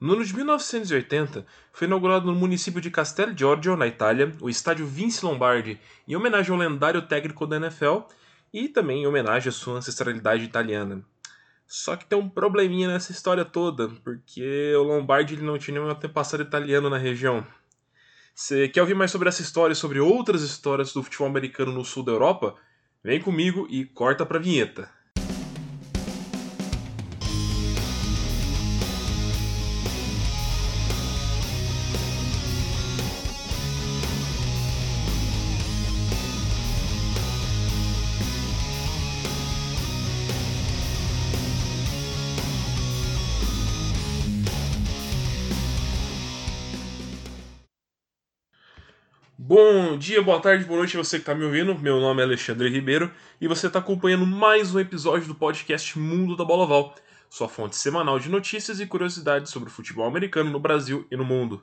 No ano de 1980, foi inaugurado no município de Castel Giorgio, na Itália, o estádio Vince Lombardi, em homenagem ao lendário técnico da NFL e também em homenagem à sua ancestralidade italiana. Só que tem um probleminha nessa história toda, porque o Lombardi ele não tinha nenhum antepassado italiano na região. Você quer ouvir mais sobre essa história e sobre outras histórias do futebol americano no sul da Europa? Vem comigo e corta pra vinheta. Bom dia, boa tarde, boa noite você que está me ouvindo. Meu nome é Alexandre Ribeiro e você está acompanhando mais um episódio do podcast Mundo da Bola Val, sua fonte semanal de notícias e curiosidades sobre o futebol americano no Brasil e no mundo.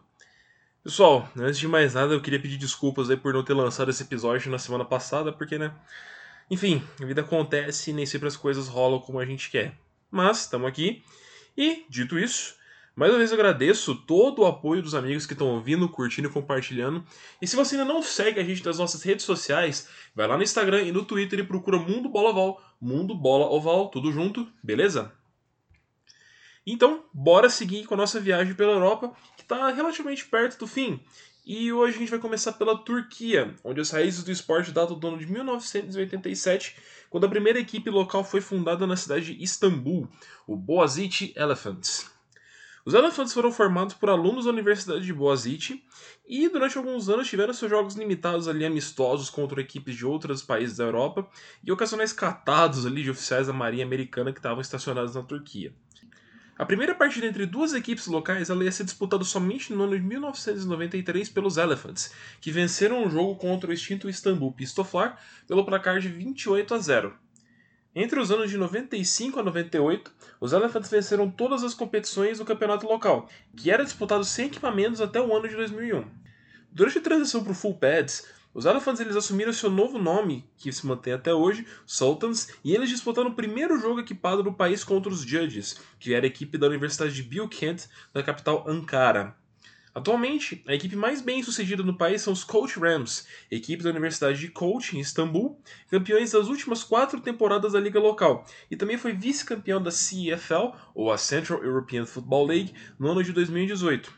Pessoal, antes de mais nada, eu queria pedir desculpas por não ter lançado esse episódio na semana passada, porque, né? Enfim, a vida acontece e nem sempre as coisas rolam como a gente quer. Mas estamos aqui e, dito isso, mais uma vez eu agradeço todo o apoio dos amigos que estão ouvindo, curtindo e compartilhando. E se você ainda não segue a gente nas nossas redes sociais, vai lá no Instagram e no Twitter e procura Mundo Bola Oval, Mundo Bola Oval, tudo junto, beleza? Então, bora seguir com a nossa viagem pela Europa, que está relativamente perto do fim. E hoje a gente vai começar pela Turquia, onde as raízes do esporte datam do ano de 1987, quando a primeira equipe local foi fundada na cidade de Istambul, o Boğaziçi Elephants. Os Elephants foram formados por alunos da Universidade de Boğaziçi e durante alguns anos tiveram seus jogos limitados ali amistosos contra equipes de outros países da Europa e ocasionais catados ali de oficiais da Marinha Americana que estavam estacionados na Turquia. A primeira partida entre duas equipes locais ela ia ser disputada somente no ano de 1993 pelos Elephants, que venceram o jogo contra o extinto Istanbul Pistoflar pelo placar de 28 a 0. Entre os anos de 95 a 98, os Elephants venceram todas as competições do campeonato local, que era disputado sem equipamentos até o ano de 2001. Durante a transição para o Full Pads, os Elephants eles assumiram seu novo nome, que se mantém até hoje, Sultans, e eles disputaram o primeiro jogo equipado no país contra os Judges, que era a equipe da Universidade de Bilkent, da capital Ankara. Atualmente, a equipe mais bem sucedida no país são os Coach Rams, equipe da Universidade de Coach em Istambul, campeões das últimas quatro temporadas da liga local, e também foi vice-campeão da CEFL, ou a Central European Football League, no ano de 2018.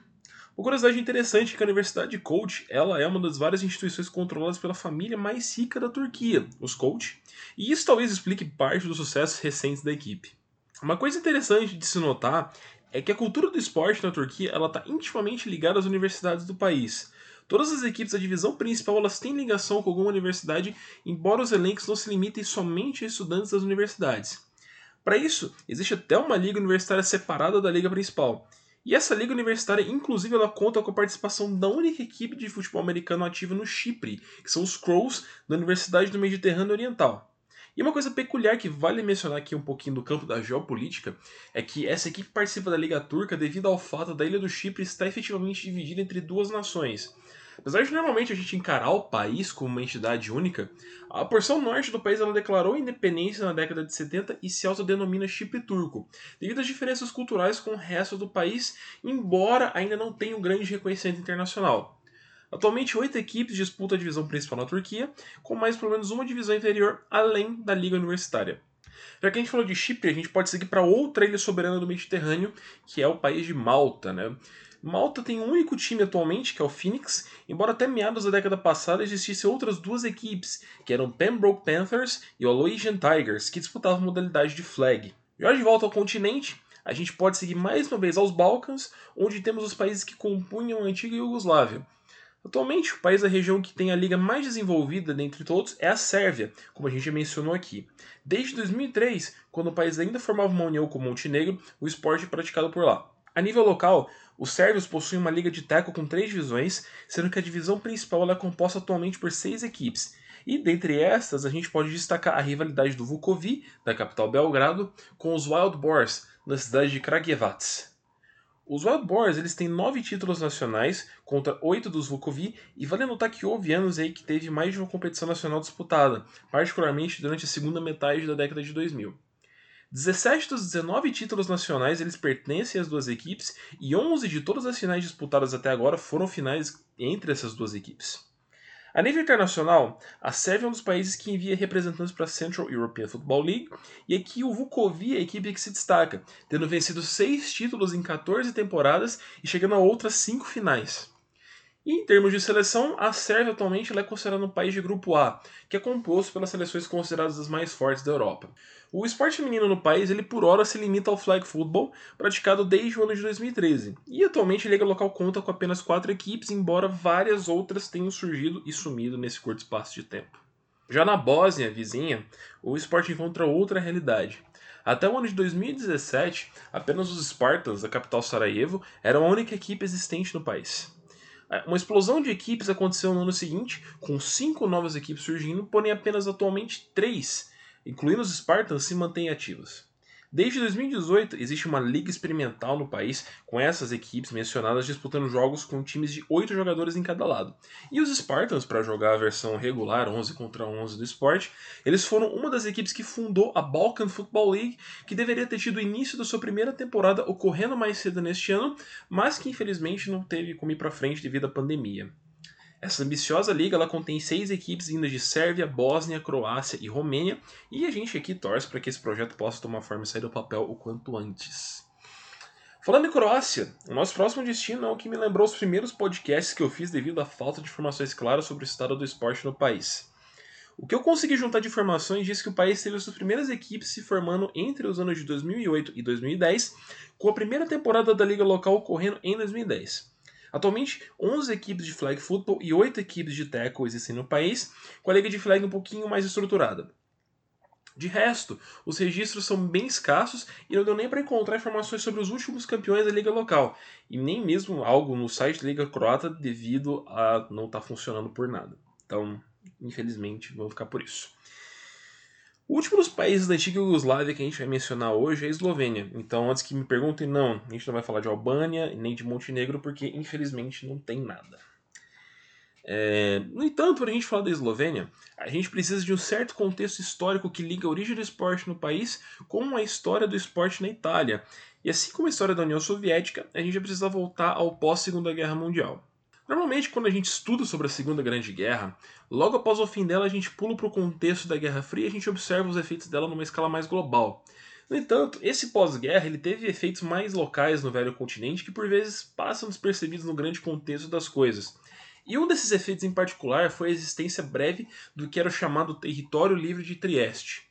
Uma curiosidade interessante é que a Universidade de Coach ela é uma das várias instituições controladas pela família mais rica da Turquia, os Coach, e isso talvez explique parte dos sucessos recentes da equipe. Uma coisa interessante de se notar é que a cultura do esporte na Turquia ela está intimamente ligada às universidades do país. Todas as equipes da divisão principal elas têm ligação com alguma universidade, embora os elencos não se limitem somente a estudantes das universidades. Para isso, existe até uma liga universitária separada da liga principal. E essa liga universitária, inclusive, ela conta com a participação da única equipe de futebol americano ativa no Chipre, que são os Crows da Universidade do Mediterrâneo Oriental. E uma coisa peculiar que vale mencionar aqui um pouquinho do campo da geopolítica é que essa equipe participa da Liga Turca devido ao fato da ilha do Chipre estar efetivamente dividida entre duas nações. Apesar de normalmente a gente encarar o país como uma entidade única, a porção norte do país ela declarou independência na década de 70 e se autodenomina Chipre turco, devido às diferenças culturais com o resto do país, embora ainda não tenha um grande reconhecimento internacional. Atualmente, oito equipes disputam a divisão principal na Turquia, com mais pelo menos uma divisão inferior além da Liga Universitária. Já que a gente falou de Chipre, a gente pode seguir para outra ilha soberana do Mediterrâneo, que é o país de Malta. Né? Malta tem um único time atualmente, que é o Phoenix, embora até meados da década passada existissem outras duas equipes, que eram Pembroke Panthers e o Aloysian Tigers, que disputavam modalidade de flag. Já de volta ao continente, a gente pode seguir mais uma vez aos Balcãs, onde temos os países que compunham a antiga Iugoslávia, Atualmente, o país da região que tem a liga mais desenvolvida dentre todos é a Sérvia, como a gente já mencionou aqui. Desde 2003, quando o país ainda formava uma união com Montenegro, o esporte é praticado por lá. A nível local, os sérvios possuem uma liga de tackle com três divisões, sendo que a divisão principal é composta atualmente por seis equipes. E dentre estas, a gente pode destacar a rivalidade do Vukovi, da capital Belgrado, com os Wild Boars, na cidade de Kragujevac. Os Wild Boars eles têm nove títulos nacionais contra oito dos Vukovi e vale notar que houve anos aí que teve mais de uma competição nacional disputada, particularmente durante a segunda metade da década de 2000. 17 dos 19 títulos nacionais eles pertencem às duas equipes e 11 de todas as finais disputadas até agora foram finais entre essas duas equipes. A nível internacional, a Sérvia é um dos países que envia representantes para a Central European Football League e aqui o Vukovic é a equipe que se destaca, tendo vencido seis títulos em 14 temporadas e chegando a outras cinco finais. E em termos de seleção, a Sérvia atualmente é considerada um país de grupo A, que é composto pelas seleções consideradas as mais fortes da Europa. O esporte feminino no país, ele por hora se limita ao flag football, praticado desde o ano de 2013. E atualmente a liga local conta com apenas quatro equipes, embora várias outras tenham surgido e sumido nesse curto espaço de tempo. Já na Bósnia, vizinha, o esporte encontra outra realidade. Até o ano de 2017, apenas os Spartans, da capital Sarajevo, eram a única equipe existente no país. É, uma explosão de equipes aconteceu no ano seguinte, com cinco novas equipes surgindo, porém apenas atualmente três, incluindo os Spartans, se mantêm ativas. Desde 2018, existe uma liga experimental no país, com essas equipes mencionadas disputando jogos com times de 8 jogadores em cada lado. E os Spartans, para jogar a versão regular 11 contra 11 do esporte, eles foram uma das equipes que fundou a Balkan Football League, que deveria ter tido o início da sua primeira temporada ocorrendo mais cedo neste ano, mas que infelizmente não teve como ir para frente devido à pandemia. Essa ambiciosa liga ela contém seis equipes vindas de Sérvia, Bósnia, Croácia e Romênia, e a gente aqui torce para que esse projeto possa tomar forma e sair do papel o quanto antes. Falando em Croácia, o nosso próximo destino é o que me lembrou os primeiros podcasts que eu fiz devido à falta de informações claras sobre o estado do esporte no país. O que eu consegui juntar de informações diz que o país teve suas primeiras equipes se formando entre os anos de 2008 e 2010, com a primeira temporada da liga local ocorrendo em 2010. Atualmente, 11 equipes de flag football e 8 equipes de tackle existem no país, com a liga de flag um pouquinho mais estruturada. De resto, os registros são bem escassos e não deu nem para encontrar informações sobre os últimos campeões da liga local, e nem mesmo algo no site da liga croata devido a não estar tá funcionando por nada. Então, infelizmente, vamos ficar por isso. O último dos países da antiga Yugoslávia que a gente vai mencionar hoje é a Eslovênia. Então, antes que me perguntem, não, a gente não vai falar de Albânia nem de Montenegro, porque infelizmente não tem nada. É... No entanto, para a gente falar da Eslovênia, a gente precisa de um certo contexto histórico que liga a origem do esporte no país com a história do esporte na Itália. E assim como a história da União Soviética, a gente precisa voltar ao pós-Segunda Guerra Mundial. Normalmente, quando a gente estuda sobre a Segunda Grande Guerra, logo após o fim dela a gente pula para o contexto da Guerra Fria e a gente observa os efeitos dela numa escala mais global. No entanto, esse pós-guerra ele teve efeitos mais locais no velho continente que por vezes passam despercebidos no grande contexto das coisas. E um desses efeitos em particular foi a existência breve do que era o chamado Território Livre de Trieste.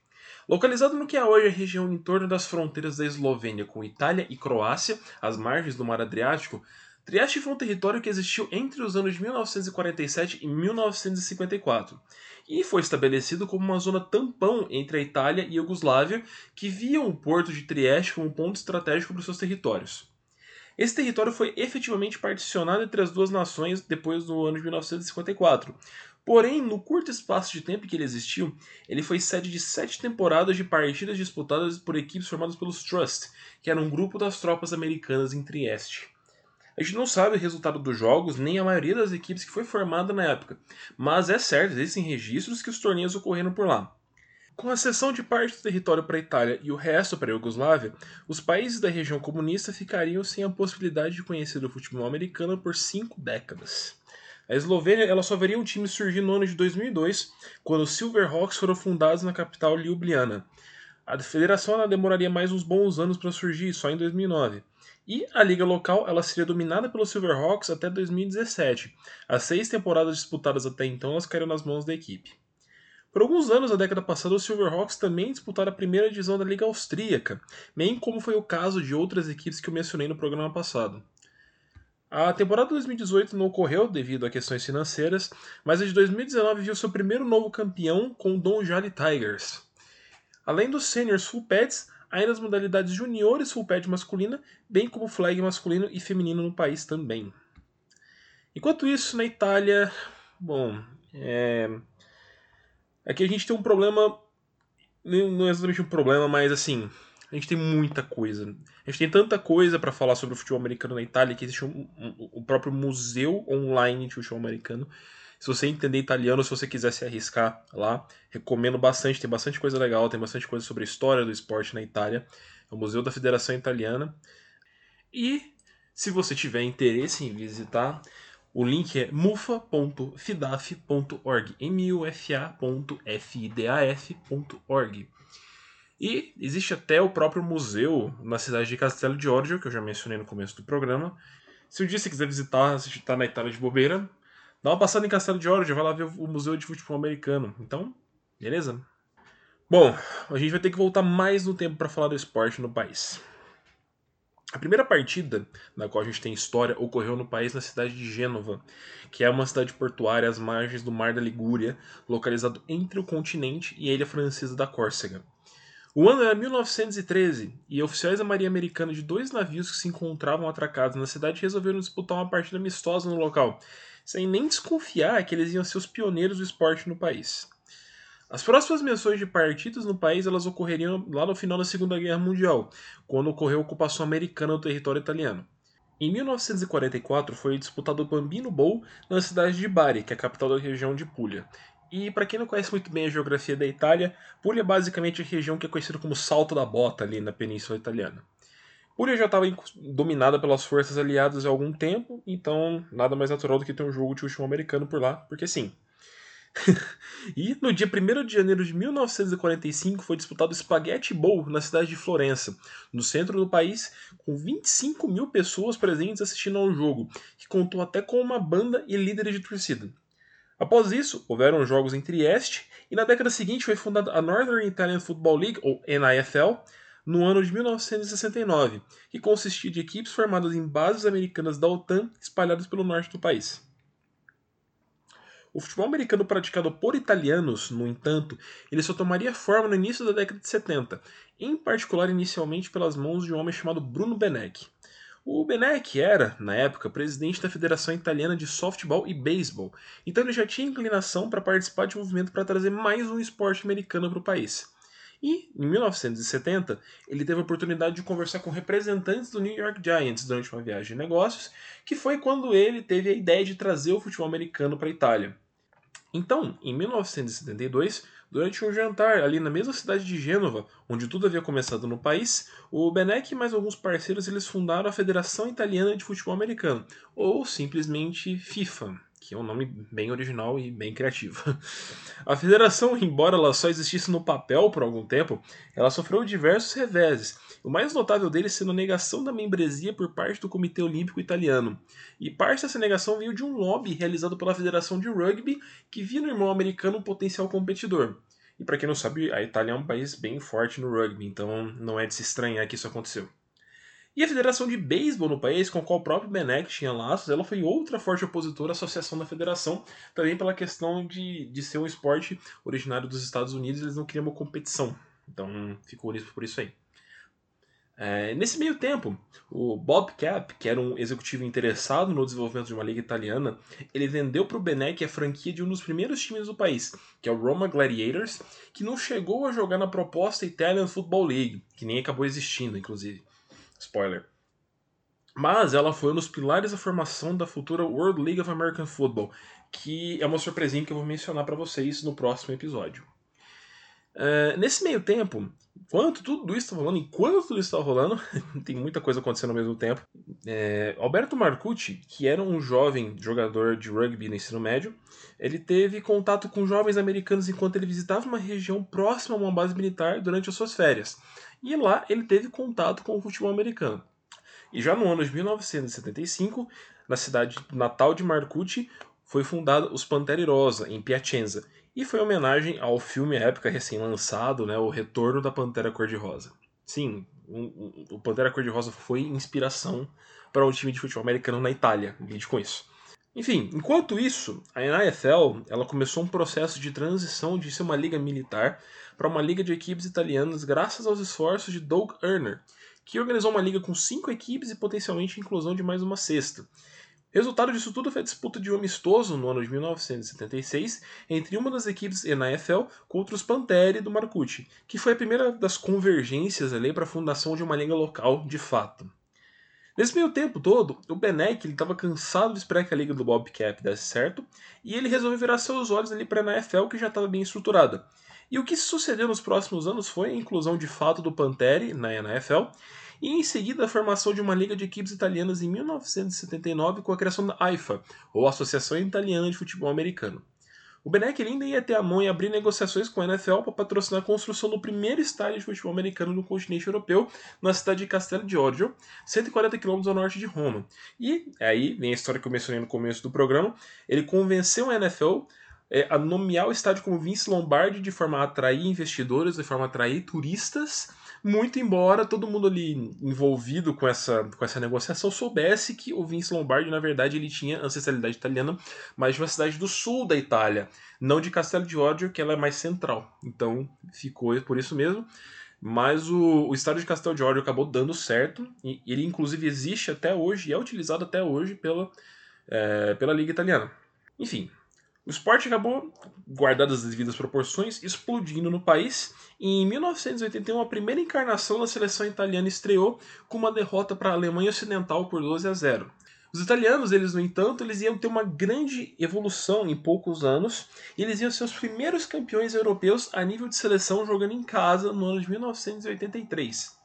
Localizado no que é hoje a região em torno das fronteiras da Eslovênia com Itália e Croácia, às margens do Mar Adriático, Trieste foi um território que existiu entre os anos 1947 e 1954 e foi estabelecido como uma zona tampão entre a Itália e a Iugoslávia, que viam o porto de Trieste como ponto estratégico para os seus territórios. Esse território foi efetivamente particionado entre as duas nações depois do ano de 1954. Porém, no curto espaço de tempo que ele existiu, ele foi sede de sete temporadas de partidas disputadas por equipes formadas pelos Trust, que era um grupo das tropas americanas em Trieste. A gente não sabe o resultado dos jogos, nem a maioria das equipes que foi formada na época, mas é certo, existem registros que os torneios ocorreram por lá. Com a cessão de parte do território para a Itália e o resto para a Iugoslávia, os países da região comunista ficariam sem a possibilidade de conhecer o futebol americano por cinco décadas. A Eslovênia ela só veria um time surgir no ano de 2002, quando os Silverhawks foram fundados na capital Ljubljana. A federação demoraria mais uns bons anos para surgir, só em 2009. E a liga local ela seria dominada pelos Silverhawks até 2017. As seis temporadas disputadas até então elas caíram nas mãos da equipe. Por alguns anos, na década passada, os Silverhawks também disputaram a primeira divisão da Liga Austríaca, bem como foi o caso de outras equipes que eu mencionei no programa passado. A temporada 2018 não ocorreu devido a questões financeiras, mas a de 2019 viu seu primeiro novo campeão com o Don Jali Tigers. Além dos seniors full pads, ainda as modalidades juniores full pad masculina, bem como flag masculino e feminino no país também. Enquanto isso, na Itália, bom, é... aqui a gente tem um problema, não é exatamente um problema, mas assim, a gente tem muita coisa. A gente tem tanta coisa para falar sobre o futebol americano na Itália que existe um, um, o próprio museu online de futebol americano. Se você entender italiano, se você quiser se arriscar lá, recomendo bastante. Tem bastante coisa legal, tem bastante coisa sobre a história do esporte na Itália. É o Museu da Federação Italiana. E se você tiver interesse em visitar, o link é mufa.fidaf.org. M-U-F-A.F-I-D-A-F.org. E existe até o próprio museu na cidade de Castello Giorgio, que eu já mencionei no começo do programa. Se um dia você quiser visitar, se está na Itália de bobeira, dá uma passada em Castello Giorgio, vai lá ver o Museu de Futebol Americano. Então, beleza? Bom, a gente vai ter que voltar mais no tempo para falar do esporte no país. A primeira partida na qual a gente tem história ocorreu no país na cidade de Gênova, que é uma cidade portuária às margens do Mar da Ligúria, localizado entre o continente e a ilha francesa da Córcega. O ano era 1913 e oficiais da Marinha Americana de dois navios que se encontravam atracados na cidade resolveram disputar uma partida amistosa no local, sem nem desconfiar que eles iam ser os pioneiros do esporte no país. As próximas menções de partidos no país elas ocorreriam lá no final da Segunda Guerra Mundial, quando ocorreu a ocupação americana do território italiano. Em 1944 foi disputado o Bambino Bowl na cidade de Bari, que é a capital da região de Puglia. E para quem não conhece muito bem a geografia da Itália, Puglia é basicamente a região que é conhecida como Salto da Bota ali na Península Italiana. Puglia já estava dominada pelas forças aliadas há algum tempo, então nada mais natural do que ter um jogo de futebol americano por lá, porque sim, e no dia 1 de janeiro de 1945 foi disputado o Spaghetti Bowl na cidade de Florença, no centro do país, com 25 mil pessoas presentes assistindo ao jogo, que contou até com uma banda e líderes de torcida. Após isso, houveram jogos em Trieste e na década seguinte foi fundada a Northern Italian Football League, ou NIFL, no ano de 1969, que consistia de equipes formadas em bases americanas da OTAN espalhadas pelo norte do país. O futebol americano praticado por italianos, no entanto, ele só tomaria forma no início da década de 70, em particular inicialmente pelas mãos de um homem chamado Bruno Beneck. O Beneck era, na época, presidente da Federação Italiana de Softball e Beisebol, então ele já tinha inclinação para participar de um movimento para trazer mais um esporte americano para o país. E, em 1970, ele teve a oportunidade de conversar com representantes do New York Giants durante uma viagem de negócios, que foi quando ele teve a ideia de trazer o futebol americano para a Itália. Então, em 1972, durante um jantar ali na mesma cidade de Gênova, onde tudo havia começado no país, o Benek e mais alguns parceiros eles fundaram a Federação Italiana de Futebol Americano, ou simplesmente FIFA, que é um nome bem original e bem criativo. A federação, embora ela só existisse no papel por algum tempo, ela sofreu diversos reveses, o mais notável deles sendo a negação da membresia por parte do Comitê Olímpico Italiano. E parte dessa negação veio de um lobby realizado pela Federação de Rugby, que via no irmão americano um potencial competidor. E para quem não sabe, a Itália é um país bem forte no rugby, então não é de se estranhar que isso aconteceu. E a Federação de Beisebol no país, com a qual o próprio Benek tinha laços, ela foi outra forte opositora à associação da federação, também pela questão de, de ser um esporte originário dos Estados Unidos, eles não queriam uma competição. Então ficou nisso por isso aí. É, nesse meio tempo, o Bob Cap, que era um executivo interessado no desenvolvimento de uma liga italiana, ele vendeu para o Benek a franquia de um dos primeiros times do país, que é o Roma Gladiators, que não chegou a jogar na proposta Italian Football League, que nem acabou existindo, inclusive. Spoiler. Mas ela foi um dos pilares da formação da futura World League of American Football, que é uma surpresinha que eu vou mencionar para vocês no próximo episódio. Uh, nesse meio tempo, enquanto tudo isso está rolando, enquanto tudo está rolando, tem muita coisa acontecendo ao mesmo tempo. É, Alberto Marcucci, que era um jovem jogador de rugby no ensino médio, ele teve contato com jovens americanos enquanto ele visitava uma região próxima a uma base militar durante as suas férias. E lá ele teve contato com o futebol americano. E já no ano de 1975, na cidade natal de Marcucci, foi fundado os Rosa, em Piacenza, e foi homenagem ao filme à época recém-lançado, né, O Retorno da Pantera Cor-de-Rosa. Sim, o Pantera Cor-de-Rosa foi inspiração para um time de futebol americano na Itália, lide com isso. Enfim, enquanto isso, a NFL ela começou um processo de transição de ser uma liga militar para uma liga de equipes italianas graças aos esforços de Doug Erner, que organizou uma liga com cinco equipes e potencialmente a inclusão de mais uma sexta. Resultado disso tudo foi a disputa de um amistoso no ano de 1976 entre uma das equipes NFL contra os Panteri do Marcucci, que foi a primeira das convergências para a fundação de uma liga local de fato. Nesse meio tempo todo, o Benek estava cansado de esperar que a liga do Bobcat desse certo, e ele resolveu virar seus olhos ali para a NFL que já estava bem estruturada. E o que sucedeu nos próximos anos foi a inclusão de fato do Panteri na NFL, e em seguida a formação de uma liga de equipes italianas em 1979 com a criação da AIFA, ou Associação Italiana de Futebol Americano. O Benek ainda ia ter a mão em abrir negociações com a NFL para patrocinar a construção do primeiro estádio de futebol americano no continente europeu, na cidade de Castel Giorgio, 140 km ao norte de Roma. E aí vem a história que eu mencionei no começo do programa. Ele convenceu a NFL é, a nomear o estádio como Vince Lombardi de forma a atrair investidores, de forma a atrair turistas muito embora todo mundo ali envolvido com essa, com essa negociação soubesse que o Vince Lombardi, na verdade, ele tinha ancestralidade italiana, mas de uma cidade do sul da Itália, não de Castel di Oggio, que ela é mais central. Então ficou por isso mesmo. Mas o, o estádio de Castel de Oggio acabou dando certo, e ele inclusive existe até hoje e é utilizado até hoje pela, é, pela Liga Italiana. Enfim, o esporte acabou, guardadas as devidas proporções, explodindo no país e em 1981 a primeira encarnação da seleção italiana estreou com uma derrota para a Alemanha Ocidental por 12 a 0. Os italianos, eles no entanto, eles iam ter uma grande evolução em poucos anos e eles iam ser os primeiros campeões europeus a nível de seleção jogando em casa no ano de 1983.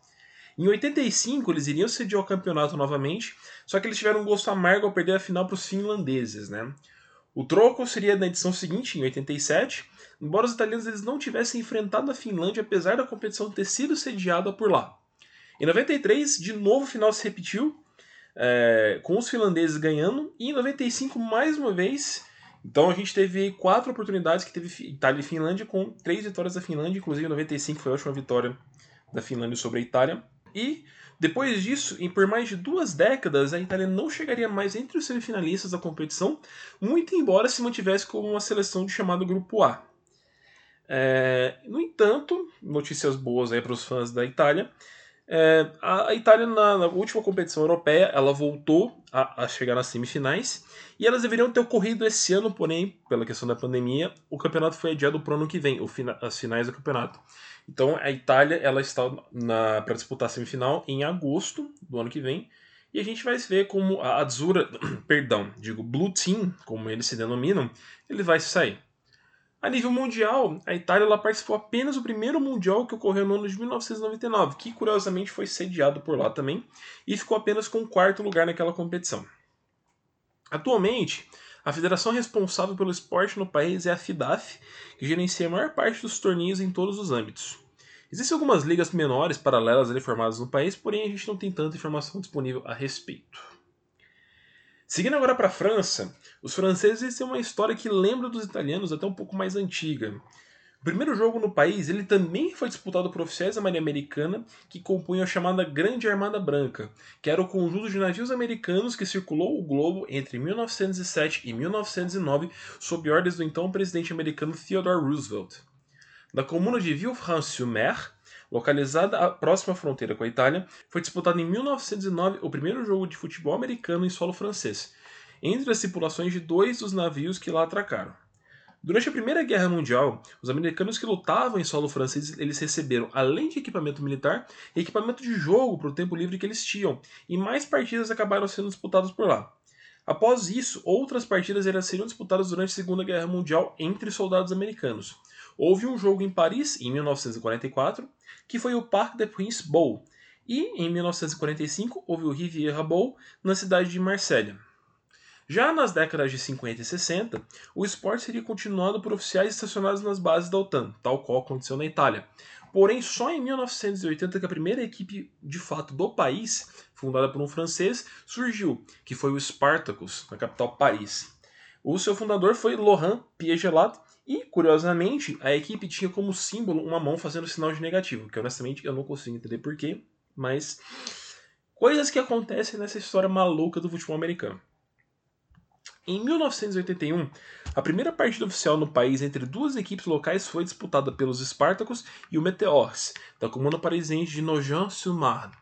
Em 85 eles iriam sediar o campeonato novamente, só que eles tiveram um gosto amargo ao perder a final para os finlandeses, né? O troco seria na edição seguinte, em 87, embora os italianos eles não tivessem enfrentado a Finlândia apesar da competição ter sido sediada por lá. Em 93, de novo o final se repetiu, é, com os finlandeses ganhando, e em 95, mais uma vez, então a gente teve quatro oportunidades que teve Itália e Finlândia, com três vitórias da Finlândia, inclusive em 95 foi a última vitória da Finlândia sobre a Itália. E depois disso, em por mais de duas décadas, a Itália não chegaria mais entre os semifinalistas da competição, muito embora se mantivesse como uma seleção de chamado Grupo A. É, no entanto, notícias boas aí para os fãs da Itália. É, a, Itália na, na, última competição europeia ela voltou a, a, chegar nas semifinais e elas deveriam ter ocorrido esse ano, porém, pela questão da pandemia, o campeonato foi adiado para o ano que vem, fina, as finais do campeonato. Então a Itália ela está para disputar a semifinal em agosto do ano que vem. E a gente vai ver como a Azzurra, perdão, digo Blue Team, como eles se denominam, ele vai sair. A nível mundial, a Itália ela participou apenas do primeiro mundial que ocorreu no ano de 1999, que curiosamente foi sediado por lá também, e ficou apenas com o quarto lugar naquela competição. Atualmente, a federação responsável pelo esporte no país é a FIDAF, que gerencia a maior parte dos torneios em todos os âmbitos. Existem algumas ligas menores paralelas ali formadas no país, porém a gente não tem tanta informação disponível a respeito. Seguindo agora para a França, os franceses têm uma história que lembra dos italianos até um pouco mais antiga. O primeiro jogo no país ele também foi disputado por oficiais da Marinha Americana que compunham a chamada Grande Armada Branca, que era o conjunto de navios americanos que circulou o globo entre 1907 e 1909 sob ordens do então presidente americano Theodore Roosevelt. Da comuna de Villefranche-sur-Mer, localizada à próxima fronteira com a Itália, foi disputado em 1909 o primeiro jogo de futebol americano em solo francês, entre as tripulações de dois dos navios que lá atracaram. Durante a Primeira Guerra Mundial, os americanos que lutavam em solo francês, eles receberam, além de equipamento militar, equipamento de jogo para o tempo livre que eles tinham, e mais partidas acabaram sendo disputadas por lá. Após isso, outras partidas seriam disputadas durante a Segunda Guerra Mundial entre soldados americanos. Houve um jogo em Paris, em 1944, que foi o Parc des Princes Bowl, e em 1945 houve o Riviera Bowl na cidade de Marselha. Já nas décadas de 50 e 60, o esporte seria continuado por oficiais estacionados nas bases da OTAN, tal qual aconteceu na Itália. Porém, só em 1980 que a primeira equipe de fato do país, fundada por um francês, surgiu, que foi o Spartacus, na capital Paris. O seu fundador foi Laurent Piégelat e, curiosamente, a equipe tinha como símbolo uma mão fazendo sinal de negativo, que honestamente eu não consigo entender porquê, mas coisas que acontecem nessa história maluca do futebol americano. Em 1981, a primeira partida oficial no país entre duas equipes locais foi disputada pelos Spartacus e o Meteors, da comuna parisiense de Nogent-sur-Marne.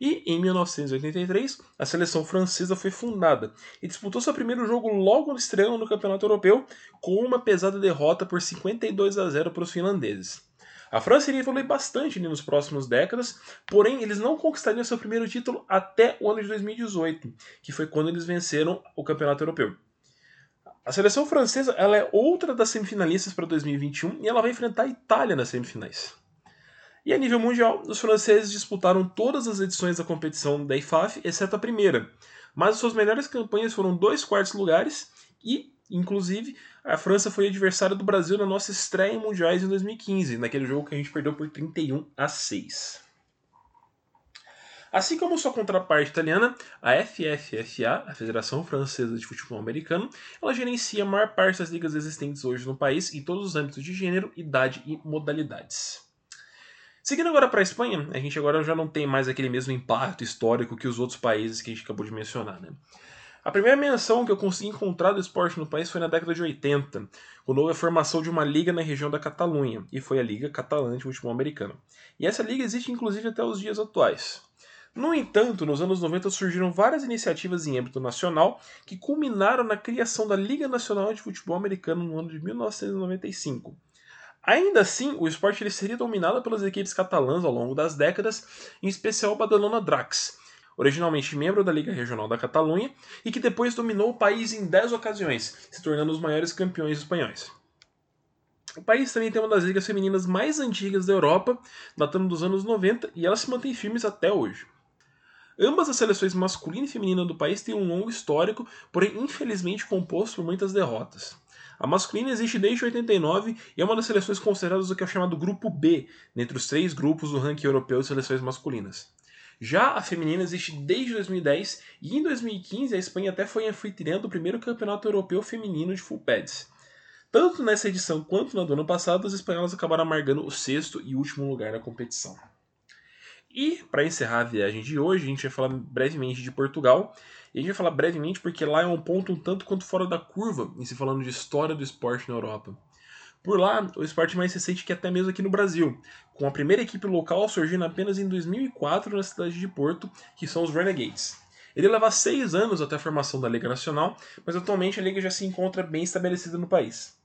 E em 1983, a seleção francesa foi fundada e disputou seu primeiro jogo logo no estreando no Campeonato Europeu com uma pesada derrota por 52 a 0 para os finlandeses. A França iria evoluir bastante nos próximos décadas, porém eles não conquistariam seu primeiro título até o ano de 2018, que foi quando eles venceram o Campeonato Europeu. A seleção francesa ela é outra das semifinalistas para 2021 e ela vai enfrentar a Itália nas semifinais. E a nível mundial, os franceses disputaram todas as edições da competição da IFAF, exceto a primeira. Mas suas melhores campanhas foram dois quartos lugares e, inclusive, a França foi adversária do Brasil na nossa estreia em mundiais em 2015, naquele jogo que a gente perdeu por 31 a 6. Assim como sua contraparte italiana, a FFFA, a Federação Francesa de Futebol Americano, ela gerencia a maior parte das ligas existentes hoje no país em todos os âmbitos de gênero, idade e modalidades. Seguindo agora para a Espanha, a gente agora já não tem mais aquele mesmo impacto histórico que os outros países que a gente acabou de mencionar. Né? A primeira menção que eu consegui encontrar do esporte no país foi na década de 80, quando houve a formação de uma liga na região da Catalunha, e foi a Liga Catalã de Futebol Americano. E essa liga existe inclusive até os dias atuais. No entanto, nos anos 90 surgiram várias iniciativas em âmbito nacional que culminaram na criação da Liga Nacional de Futebol Americano no ano de 1995. Ainda assim, o esporte ele seria dominado pelas equipes catalãs ao longo das décadas, em especial o Badalona Drax, originalmente membro da Liga Regional da Catalunha e que depois dominou o país em 10 ocasiões, se tornando os maiores campeões espanhóis. O país também tem uma das ligas femininas mais antigas da Europa, datando dos anos 90, e elas se mantêm firmes até hoje. Ambas as seleções masculina e feminina do país têm um longo histórico, porém infelizmente composto por muitas derrotas. A masculina existe desde 89 e é uma das seleções consideradas o que é chamado Grupo B, dentre os três grupos do ranking europeu de seleções masculinas. Já a feminina existe desde 2010 e em 2015 a Espanha até foi anfitriã do primeiro campeonato europeu feminino de full pads. Tanto nessa edição quanto na do ano passado, as espanholas acabaram amargando o sexto e último lugar na competição. E, para encerrar a viagem de hoje, a gente vai falar brevemente de Portugal. E a gente vai falar brevemente porque lá é um ponto um tanto quanto fora da curva em se falando de história do esporte na Europa. Por lá, o esporte mais recente que até mesmo aqui no Brasil, com a primeira equipe local surgindo apenas em 2004 na cidade de Porto, que são os Renegades. Ele leva seis anos até a formação da Liga Nacional, mas atualmente a Liga já se encontra bem estabelecida no país.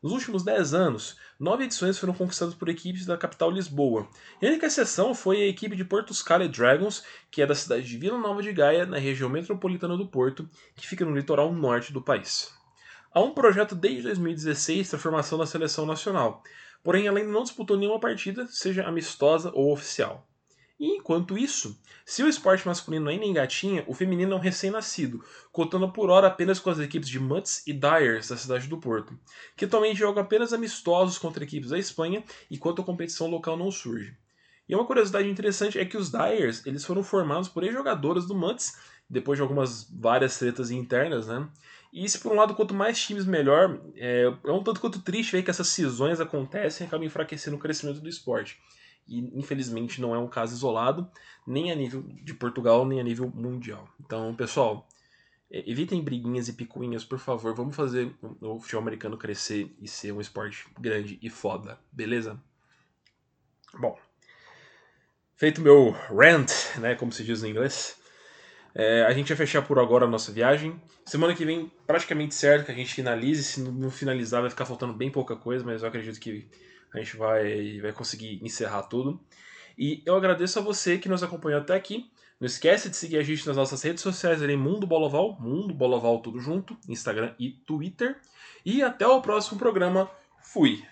Nos últimos 10 anos, nove edições foram conquistadas por equipes da capital Lisboa. E a única exceção foi a equipe de Porto Scala Dragons, que é da cidade de Vila Nova de Gaia, na região metropolitana do Porto, que fica no litoral norte do país. Há um projeto desde 2016 da formação da seleção nacional, porém ela ainda não disputou nenhuma partida, seja amistosa ou oficial. E enquanto isso, se o esporte masculino ainda engatinha, o feminino é um recém-nascido, contando por hora apenas com as equipes de Mutts e Dyers da cidade do Porto, que atualmente jogam apenas amistosos contra equipes da Espanha enquanto a competição local não surge. E uma curiosidade interessante é que os Dyers eles foram formados por ex-jogadoras do Mutts, depois de algumas várias tretas internas, né? E se por um lado, quanto mais times melhor, é, é um tanto quanto triste ver que essas cisões acontecem e acabam enfraquecendo o crescimento do esporte e infelizmente não é um caso isolado, nem a nível de Portugal, nem a nível mundial. Então, pessoal, evitem briguinhas e picuinhas, por favor. Vamos fazer o futebol americano crescer e ser um esporte grande e foda, beleza? Bom, feito meu rant, né, como se diz em inglês, é, a gente vai fechar por agora a nossa viagem. Semana que vem, praticamente certo que a gente finalize. Se não finalizar, vai ficar faltando bem pouca coisa, mas eu acredito que a gente vai, vai conseguir encerrar tudo. E eu agradeço a você que nos acompanhou até aqui. Não esquece de seguir a gente nas nossas redes sociais ali, Mundo Boloval, Mundo Boloval tudo junto, Instagram e Twitter. E até o próximo programa. Fui!